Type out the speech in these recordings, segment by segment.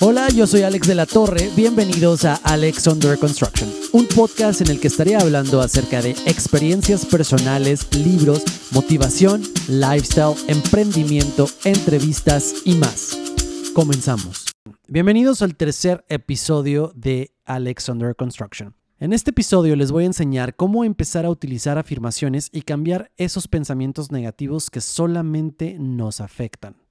Hola, yo soy Alex de la Torre. Bienvenidos a Alex Under Construction, un podcast en el que estaré hablando acerca de experiencias personales, libros, motivación, lifestyle, emprendimiento, entrevistas y más. Comenzamos. Bienvenidos al tercer episodio de Alex Under Construction. En este episodio les voy a enseñar cómo empezar a utilizar afirmaciones y cambiar esos pensamientos negativos que solamente nos afectan.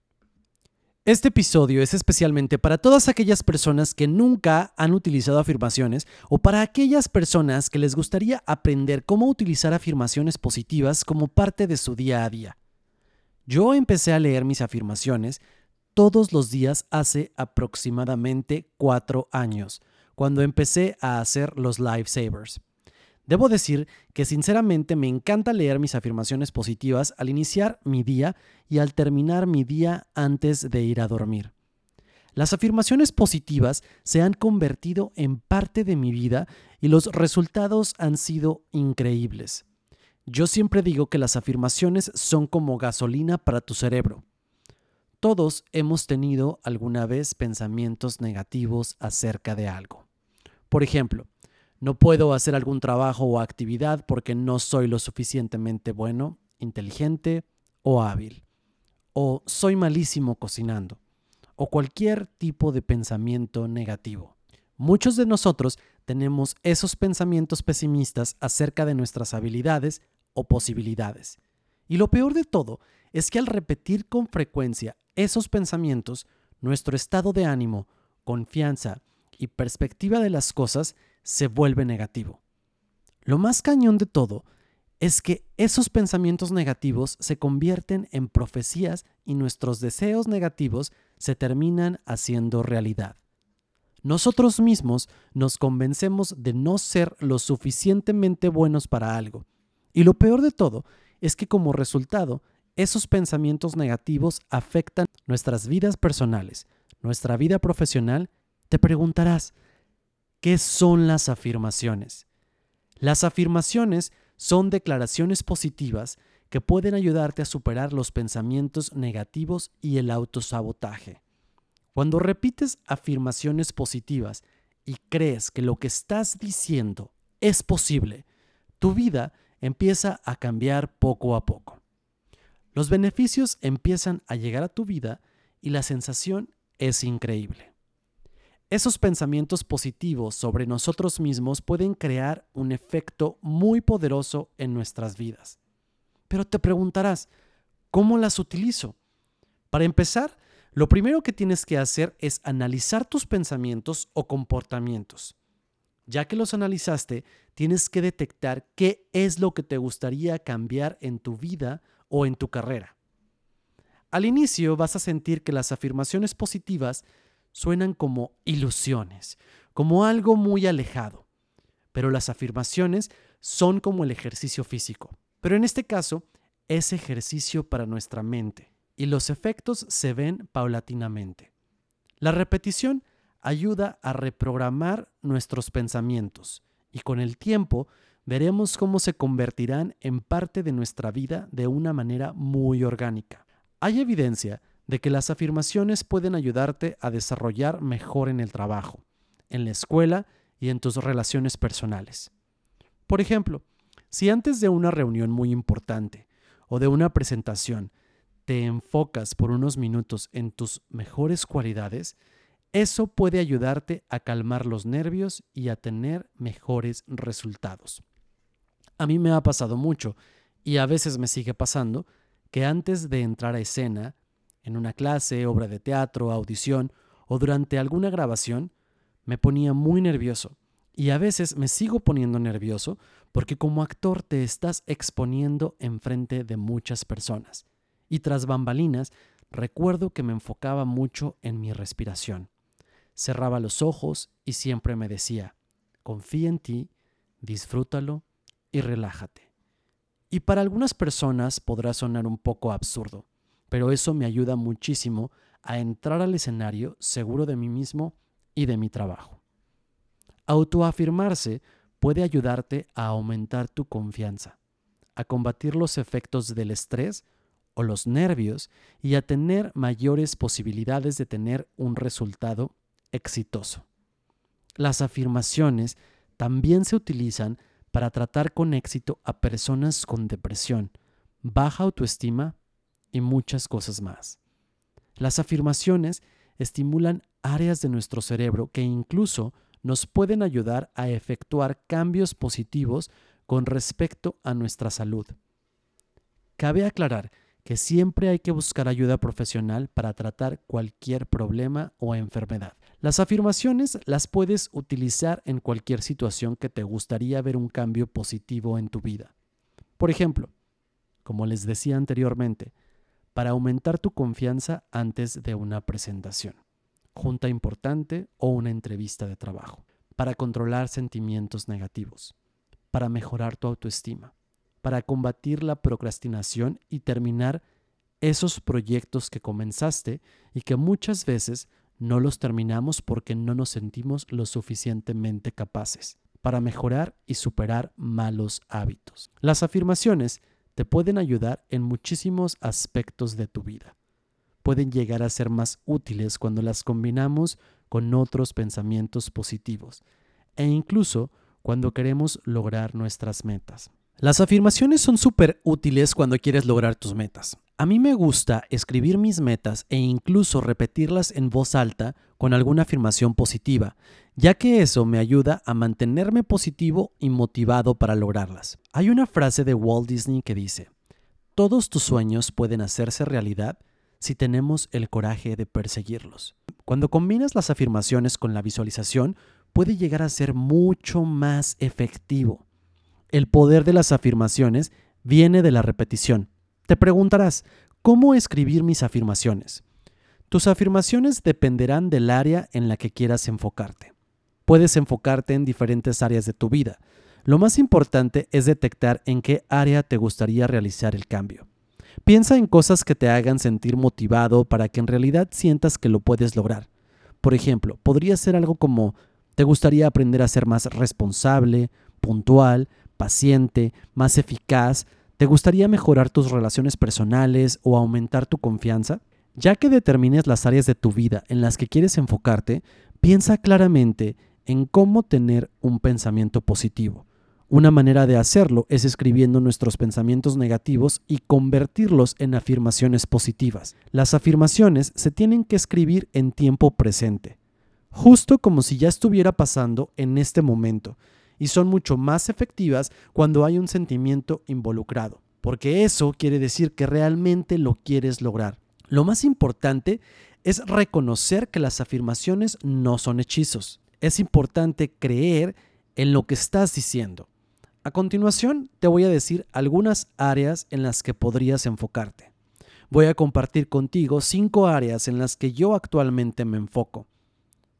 Este episodio es especialmente para todas aquellas personas que nunca han utilizado afirmaciones o para aquellas personas que les gustaría aprender cómo utilizar afirmaciones positivas como parte de su día a día. Yo empecé a leer mis afirmaciones todos los días hace aproximadamente cuatro años, cuando empecé a hacer los lifesavers. Debo decir que sinceramente me encanta leer mis afirmaciones positivas al iniciar mi día y al terminar mi día antes de ir a dormir. Las afirmaciones positivas se han convertido en parte de mi vida y los resultados han sido increíbles. Yo siempre digo que las afirmaciones son como gasolina para tu cerebro. Todos hemos tenido alguna vez pensamientos negativos acerca de algo. Por ejemplo, no puedo hacer algún trabajo o actividad porque no soy lo suficientemente bueno, inteligente o hábil. O soy malísimo cocinando. O cualquier tipo de pensamiento negativo. Muchos de nosotros tenemos esos pensamientos pesimistas acerca de nuestras habilidades o posibilidades. Y lo peor de todo es que al repetir con frecuencia esos pensamientos, nuestro estado de ánimo, confianza y perspectiva de las cosas se vuelve negativo. Lo más cañón de todo es que esos pensamientos negativos se convierten en profecías y nuestros deseos negativos se terminan haciendo realidad. Nosotros mismos nos convencemos de no ser lo suficientemente buenos para algo. Y lo peor de todo es que como resultado, esos pensamientos negativos afectan nuestras vidas personales, nuestra vida profesional. Te preguntarás, ¿Qué son las afirmaciones? Las afirmaciones son declaraciones positivas que pueden ayudarte a superar los pensamientos negativos y el autosabotaje. Cuando repites afirmaciones positivas y crees que lo que estás diciendo es posible, tu vida empieza a cambiar poco a poco. Los beneficios empiezan a llegar a tu vida y la sensación es increíble. Esos pensamientos positivos sobre nosotros mismos pueden crear un efecto muy poderoso en nuestras vidas. Pero te preguntarás, ¿cómo las utilizo? Para empezar, lo primero que tienes que hacer es analizar tus pensamientos o comportamientos. Ya que los analizaste, tienes que detectar qué es lo que te gustaría cambiar en tu vida o en tu carrera. Al inicio vas a sentir que las afirmaciones positivas suenan como ilusiones, como algo muy alejado. Pero las afirmaciones son como el ejercicio físico. Pero en este caso, es ejercicio para nuestra mente y los efectos se ven paulatinamente. La repetición ayuda a reprogramar nuestros pensamientos y con el tiempo veremos cómo se convertirán en parte de nuestra vida de una manera muy orgánica. Hay evidencia de que las afirmaciones pueden ayudarte a desarrollar mejor en el trabajo, en la escuela y en tus relaciones personales. Por ejemplo, si antes de una reunión muy importante o de una presentación te enfocas por unos minutos en tus mejores cualidades, eso puede ayudarte a calmar los nervios y a tener mejores resultados. A mí me ha pasado mucho y a veces me sigue pasando que antes de entrar a escena en una clase, obra de teatro, audición o durante alguna grabación, me ponía muy nervioso. Y a veces me sigo poniendo nervioso porque como actor te estás exponiendo enfrente de muchas personas. Y tras bambalinas, recuerdo que me enfocaba mucho en mi respiración. Cerraba los ojos y siempre me decía, confía en ti, disfrútalo y relájate. Y para algunas personas podrá sonar un poco absurdo, pero eso me ayuda muchísimo a entrar al escenario seguro de mí mismo y de mi trabajo. Autoafirmarse puede ayudarte a aumentar tu confianza, a combatir los efectos del estrés o los nervios y a tener mayores posibilidades de tener un resultado exitoso. Las afirmaciones también se utilizan para tratar con éxito a personas con depresión, baja autoestima y muchas cosas más. Las afirmaciones estimulan áreas de nuestro cerebro que incluso nos pueden ayudar a efectuar cambios positivos con respecto a nuestra salud. Cabe aclarar que siempre hay que buscar ayuda profesional para tratar cualquier problema o enfermedad. Las afirmaciones las puedes utilizar en cualquier situación que te gustaría ver un cambio positivo en tu vida. Por ejemplo, como les decía anteriormente, para aumentar tu confianza antes de una presentación, junta importante o una entrevista de trabajo, para controlar sentimientos negativos, para mejorar tu autoestima, para combatir la procrastinación y terminar esos proyectos que comenzaste y que muchas veces no los terminamos porque no nos sentimos lo suficientemente capaces, para mejorar y superar malos hábitos. Las afirmaciones te pueden ayudar en muchísimos aspectos de tu vida. Pueden llegar a ser más útiles cuando las combinamos con otros pensamientos positivos e incluso cuando queremos lograr nuestras metas. Las afirmaciones son súper útiles cuando quieres lograr tus metas. A mí me gusta escribir mis metas e incluso repetirlas en voz alta con alguna afirmación positiva, ya que eso me ayuda a mantenerme positivo y motivado para lograrlas. Hay una frase de Walt Disney que dice, todos tus sueños pueden hacerse realidad si tenemos el coraje de perseguirlos. Cuando combinas las afirmaciones con la visualización, puede llegar a ser mucho más efectivo. El poder de las afirmaciones viene de la repetición. Te preguntarás, ¿cómo escribir mis afirmaciones? Tus afirmaciones dependerán del área en la que quieras enfocarte. Puedes enfocarte en diferentes áreas de tu vida. Lo más importante es detectar en qué área te gustaría realizar el cambio. Piensa en cosas que te hagan sentir motivado para que en realidad sientas que lo puedes lograr. Por ejemplo, podría ser algo como, ¿te gustaría aprender a ser más responsable, puntual, paciente, más eficaz, ¿te gustaría mejorar tus relaciones personales o aumentar tu confianza? Ya que determines las áreas de tu vida en las que quieres enfocarte, piensa claramente en cómo tener un pensamiento positivo. Una manera de hacerlo es escribiendo nuestros pensamientos negativos y convertirlos en afirmaciones positivas. Las afirmaciones se tienen que escribir en tiempo presente, justo como si ya estuviera pasando en este momento, y son mucho más efectivas cuando hay un sentimiento involucrado, porque eso quiere decir que realmente lo quieres lograr. Lo más importante es reconocer que las afirmaciones no son hechizos. Es importante creer en lo que estás diciendo. A continuación, te voy a decir algunas áreas en las que podrías enfocarte. Voy a compartir contigo cinco áreas en las que yo actualmente me enfoco.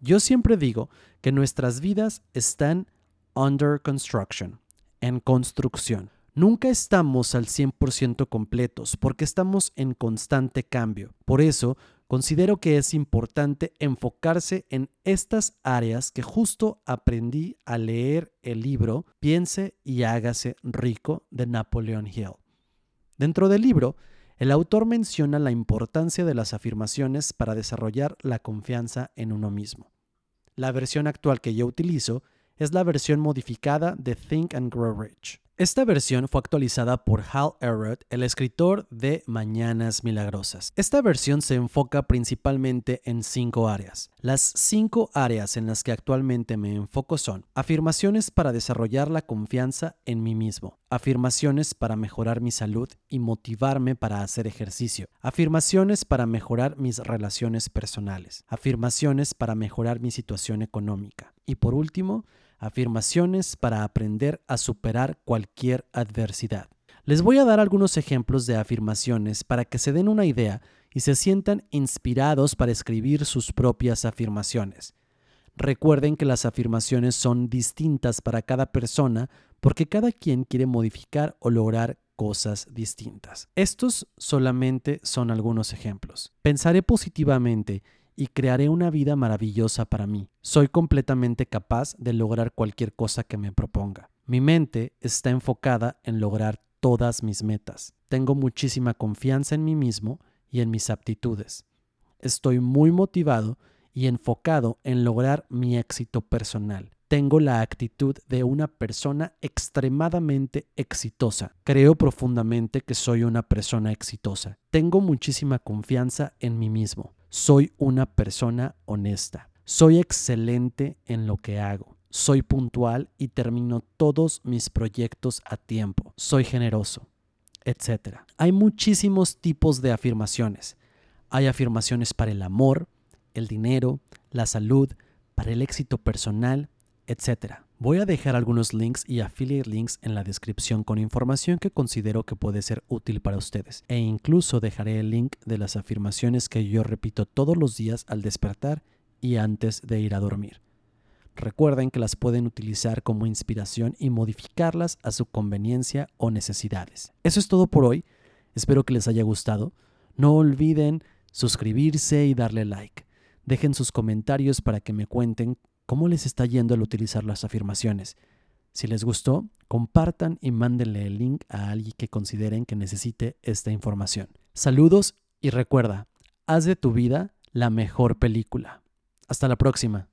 Yo siempre digo que nuestras vidas están under construction, en construcción. Nunca estamos al 100% completos porque estamos en constante cambio. Por eso, considero que es importante enfocarse en estas áreas que justo aprendí a leer el libro Piense y hágase rico de Napoleon Hill. Dentro del libro, el autor menciona la importancia de las afirmaciones para desarrollar la confianza en uno mismo. La versión actual que yo utilizo es la versión modificada de Think and Grow Rich. Esta versión fue actualizada por Hal Elrod, el escritor de Mañanas Milagrosas. Esta versión se enfoca principalmente en cinco áreas. Las cinco áreas en las que actualmente me enfoco son afirmaciones para desarrollar la confianza en mí mismo, afirmaciones para mejorar mi salud y motivarme para hacer ejercicio, afirmaciones para mejorar mis relaciones personales, afirmaciones para mejorar mi situación económica y por último, afirmaciones para aprender a superar cualquier adversidad. Les voy a dar algunos ejemplos de afirmaciones para que se den una idea y se sientan inspirados para escribir sus propias afirmaciones. Recuerden que las afirmaciones son distintas para cada persona porque cada quien quiere modificar o lograr cosas distintas. Estos solamente son algunos ejemplos. Pensaré positivamente y crearé una vida maravillosa para mí. Soy completamente capaz de lograr cualquier cosa que me proponga. Mi mente está enfocada en lograr todas mis metas. Tengo muchísima confianza en mí mismo y en mis aptitudes. Estoy muy motivado y enfocado en lograr mi éxito personal. Tengo la actitud de una persona extremadamente exitosa. Creo profundamente que soy una persona exitosa. Tengo muchísima confianza en mí mismo. Soy una persona honesta. Soy excelente en lo que hago. Soy puntual y termino todos mis proyectos a tiempo. Soy generoso, etc. Hay muchísimos tipos de afirmaciones. Hay afirmaciones para el amor, el dinero, la salud, para el éxito personal, etc. Voy a dejar algunos links y affiliate links en la descripción con información que considero que puede ser útil para ustedes. E incluso dejaré el link de las afirmaciones que yo repito todos los días al despertar y antes de ir a dormir. Recuerden que las pueden utilizar como inspiración y modificarlas a su conveniencia o necesidades. Eso es todo por hoy. Espero que les haya gustado. No olviden suscribirse y darle like. Dejen sus comentarios para que me cuenten cómo les está yendo al utilizar las afirmaciones. Si les gustó, compartan y mándenle el link a alguien que consideren que necesite esta información. Saludos y recuerda, haz de tu vida la mejor película. Hasta la próxima.